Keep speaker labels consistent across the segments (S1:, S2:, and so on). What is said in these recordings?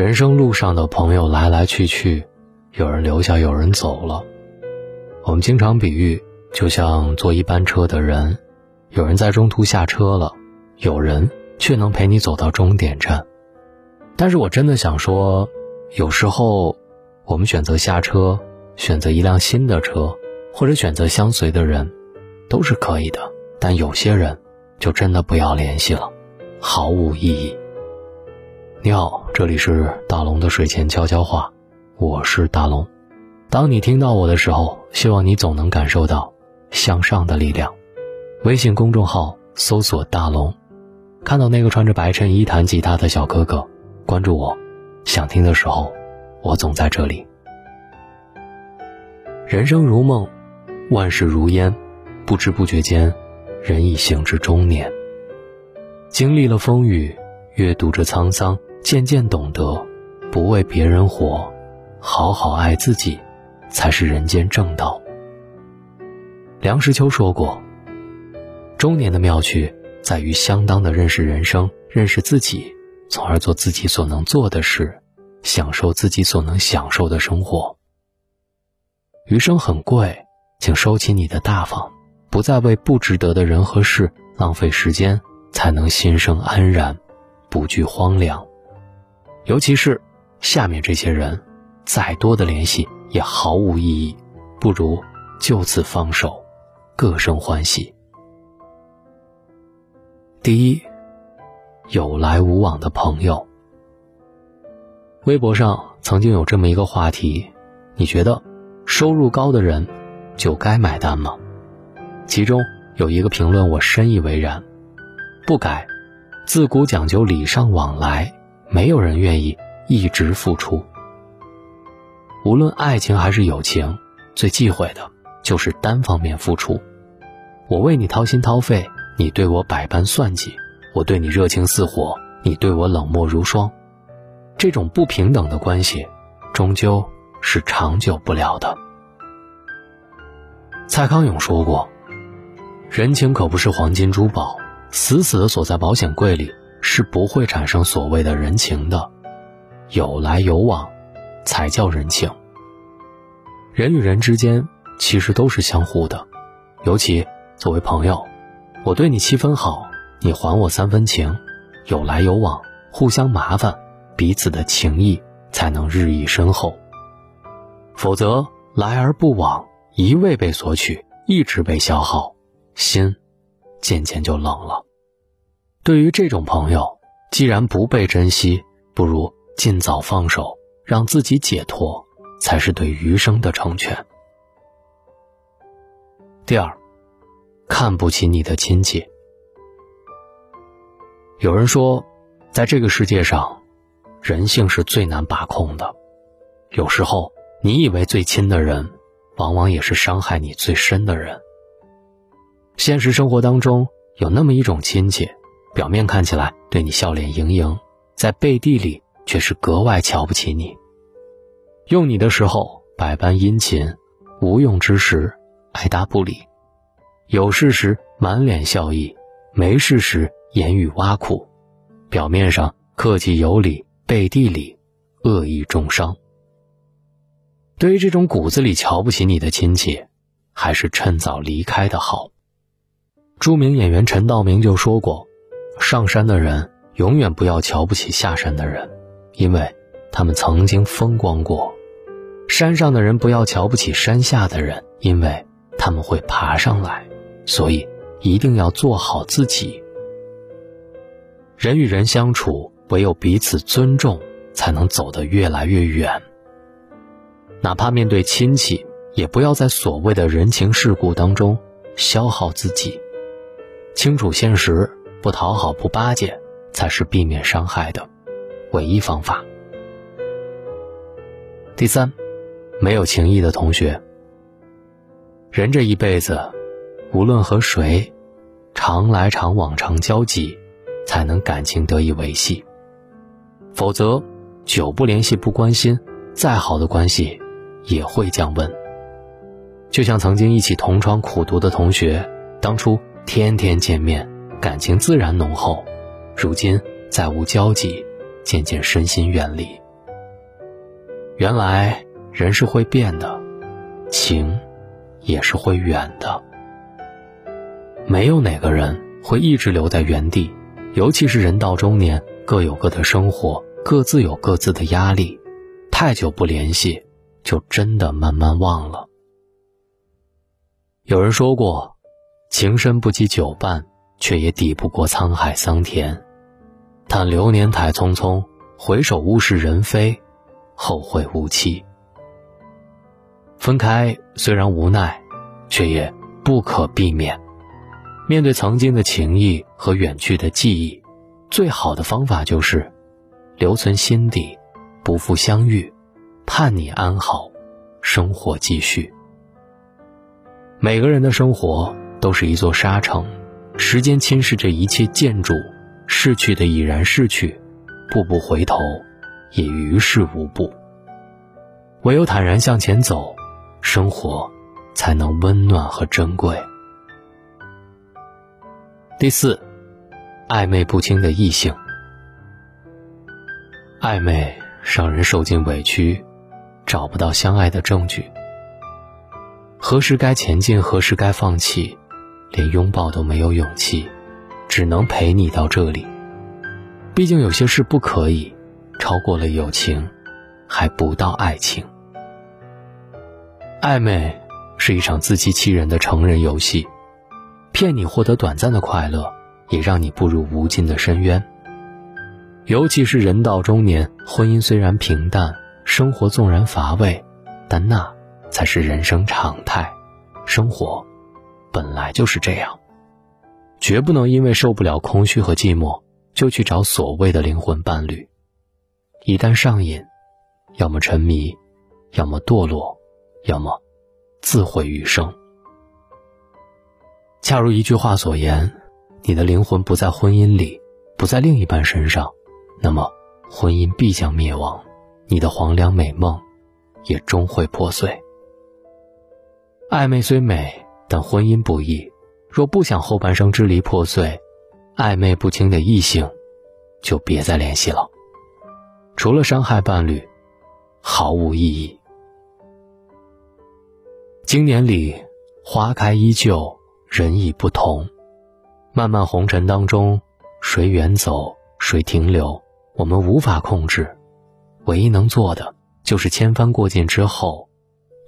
S1: 人生路上的朋友来来去去，有人留下，有人走了。我们经常比喻，就像坐一班车的人，有人在中途下车了，有人却能陪你走到终点站。但是我真的想说，有时候，我们选择下车，选择一辆新的车，或者选择相随的人，都是可以的。但有些人，就真的不要联系了，毫无意义。你好，这里是大龙的睡前悄悄话，我是大龙。当你听到我的时候，希望你总能感受到向上的力量。微信公众号搜索“大龙”，看到那个穿着白衬衣弹吉他的小哥哥。关注我，想听的时候，我总在这里。人生如梦，万事如烟，不知不觉间，人已行至中年。经历了风雨，阅读着沧桑，渐渐懂得，不为别人活，好好爱自己，才是人间正道。梁实秋说过：“中年的妙趣，在于相当的认识人生，认识自己。”从而做自己所能做的事，享受自己所能享受的生活。余生很贵，请收起你的大方，不再为不值得的人和事浪费时间，才能心生安然，不惧荒凉。尤其是下面这些人，再多的联系也毫无意义，不如就此放手，各生欢喜。第一。有来无往的朋友。微博上曾经有这么一个话题：你觉得收入高的人就该买单吗？其中有一个评论我深以为然，不该。自古讲究礼尚往来，没有人愿意一直付出。无论爱情还是友情，最忌讳的就是单方面付出。我为你掏心掏肺，你对我百般算计。我对你热情似火，你对我冷漠如霜，这种不平等的关系，终究是长久不了的。蔡康永说过：“人情可不是黄金珠宝，死死的锁在保险柜里，是不会产生所谓的人情的。有来有往，才叫人情。人与人之间其实都是相互的，尤其作为朋友，我对你七分好。”你还我三分情，有来有往，互相麻烦，彼此的情谊才能日益深厚。否则来而不往，一味被索取，一直被消耗，心渐渐就冷了。对于这种朋友，既然不被珍惜，不如尽早放手，让自己解脱，才是对余生的成全。第二，看不起你的亲戚。有人说，在这个世界上，人性是最难把控的。有时候，你以为最亲的人，往往也是伤害你最深的人。现实生活当中，有那么一种亲戚，表面看起来对你笑脸盈盈，在背地里却是格外瞧不起你。用你的时候百般殷勤，无用之时爱答不理，有事时满脸笑意，没事时。言语挖苦，表面上客气有礼，背地里恶意重伤。对于这种骨子里瞧不起你的亲戚，还是趁早离开的好。著名演员陈道明就说过：“上山的人永远不要瞧不起下山的人，因为他们曾经风光过；山上的人不要瞧不起山下的人，因为他们会爬上来。所以一定要做好自己。”人与人相处，唯有彼此尊重，才能走得越来越远。哪怕面对亲戚，也不要在所谓的人情世故当中消耗自己。清楚现实，不讨好，不巴结，才是避免伤害的唯一方法。第三，没有情谊的同学。人这一辈子，无论和谁，常来常往，常交集。才能感情得以维系，否则久不联系、不关心，再好的关系也会降温。就像曾经一起同窗苦读的同学，当初天天见面，感情自然浓厚，如今再无交集，渐渐身心远离。原来人是会变的，情也是会远的。没有哪个人会一直留在原地，尤其是人到中年，各有各的生活，各自有各自的压力，太久不联系，就真的慢慢忘了。有人说过，情深不及久伴，却也抵不过沧海桑田。叹流年太匆匆，回首物是人非，后会无期。分开虽然无奈，却也不可避免。面对曾经的情谊和远去的记忆，最好的方法就是留存心底，不负相遇，盼你安好，生活继续。每个人的生活都是一座沙城，时间侵蚀着一切建筑，逝去的已然逝去，步步回头，也于事无补。唯有坦然向前走，生活才能温暖和珍贵。第四，暧昧不清的异性，暧昧让人受尽委屈，找不到相爱的证据。何时该前进，何时该放弃，连拥抱都没有勇气，只能陪你到这里。毕竟有些事不可以超过了友情，还不到爱情。暧昧是一场自欺欺人的成人游戏。骗你获得短暂的快乐，也让你步入无尽的深渊。尤其是人到中年，婚姻虽然平淡，生活纵然乏味，但那才是人生常态。生活本来就是这样，绝不能因为受不了空虚和寂寞，就去找所谓的灵魂伴侣。一旦上瘾，要么沉迷，要么堕落，要么自毁余生。恰如一句话所言，你的灵魂不在婚姻里，不在另一半身上，那么婚姻必将灭亡，你的黄粱美梦也终会破碎。暧昧虽美，但婚姻不易。若不想后半生支离破碎，暧昧不清的异性，就别再联系了。除了伤害伴侣，毫无意义。经年里，花开依旧。人已不同，漫漫红尘当中，谁远走，谁停留，我们无法控制。唯一能做的，就是千帆过尽之后，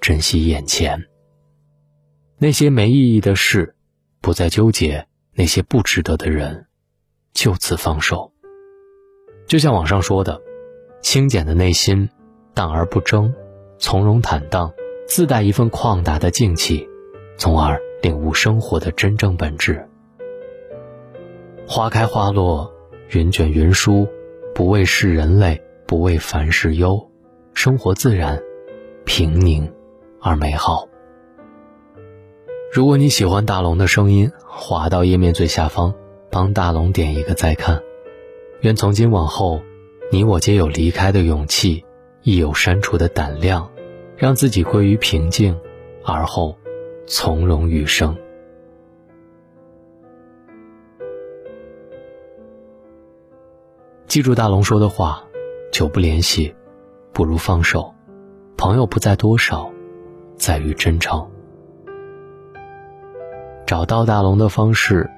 S1: 珍惜眼前。那些没意义的事，不再纠结；那些不值得的人，就此放手。就像网上说的，清简的内心，淡而不争，从容坦荡，自带一份旷达的静气，从而。领悟生活的真正本质。花开花落，云卷云舒，不为世人累，不为凡事忧，生活自然平宁而美好。如果你喜欢大龙的声音，滑到页面最下方，帮大龙点一个再看。愿从今往后，你我皆有离开的勇气，亦有删除的胆量，让自己归于平静，而后。从容余生。记住大龙说的话：久不联系，不如放手。朋友不在多少，在于真诚。找到大龙的方式：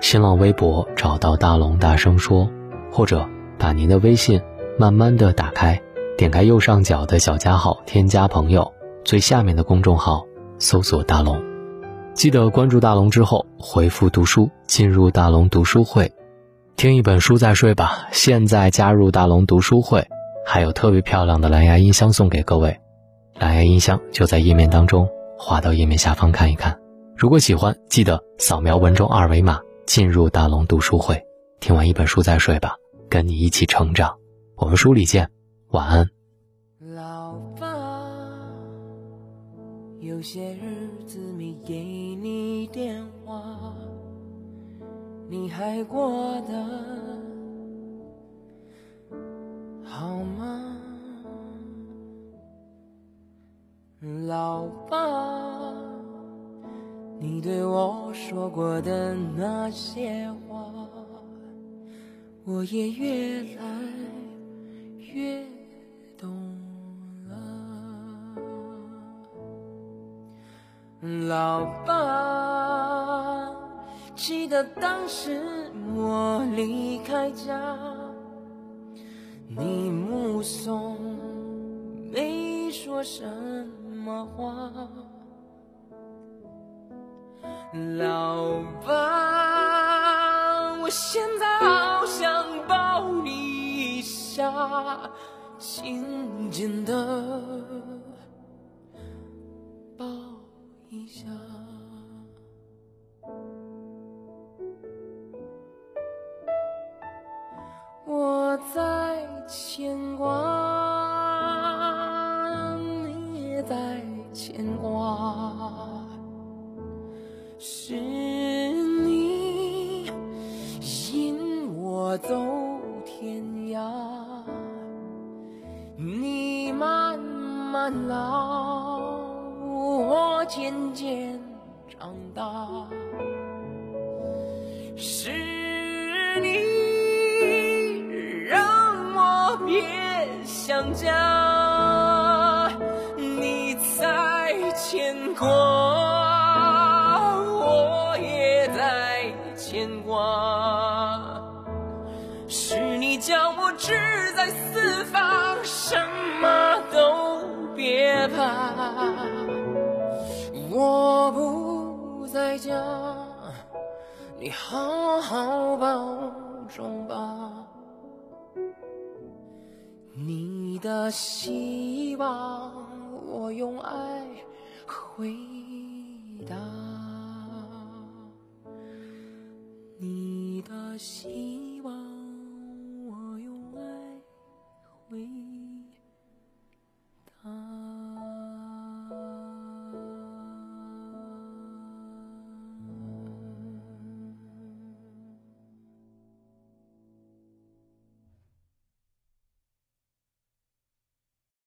S1: 新浪微博找到大龙，大声说，或者把您的微信慢慢的打开，点开右上角的小加号，添加朋友，最下面的公众号。搜索大龙，记得关注大龙之后回复读书，进入大龙读书会，听一本书再睡吧。现在加入大龙读书会，还有特别漂亮的蓝牙音箱送给各位。蓝牙音箱就在页面当中，滑到页面下方看一看。如果喜欢，记得扫描文中二维码进入大龙读书会。听完一本书再睡吧，跟你一起成长。我们书里见，晚安。
S2: 老爸有些日子没给你电话，你还过得好吗，老爸？你对我说过的那些话我也越来越懂了。老爸记得当时我离开家你目送没说什么话。老爸，我现在好想抱你一下，紧紧的。下，我在牵挂，你也在牵挂，走天涯，你慢慢老。我渐渐长大，是你让我别想家，你在牵挂，在家，你好好保重吧。你的希望，我用爱回答。你的心。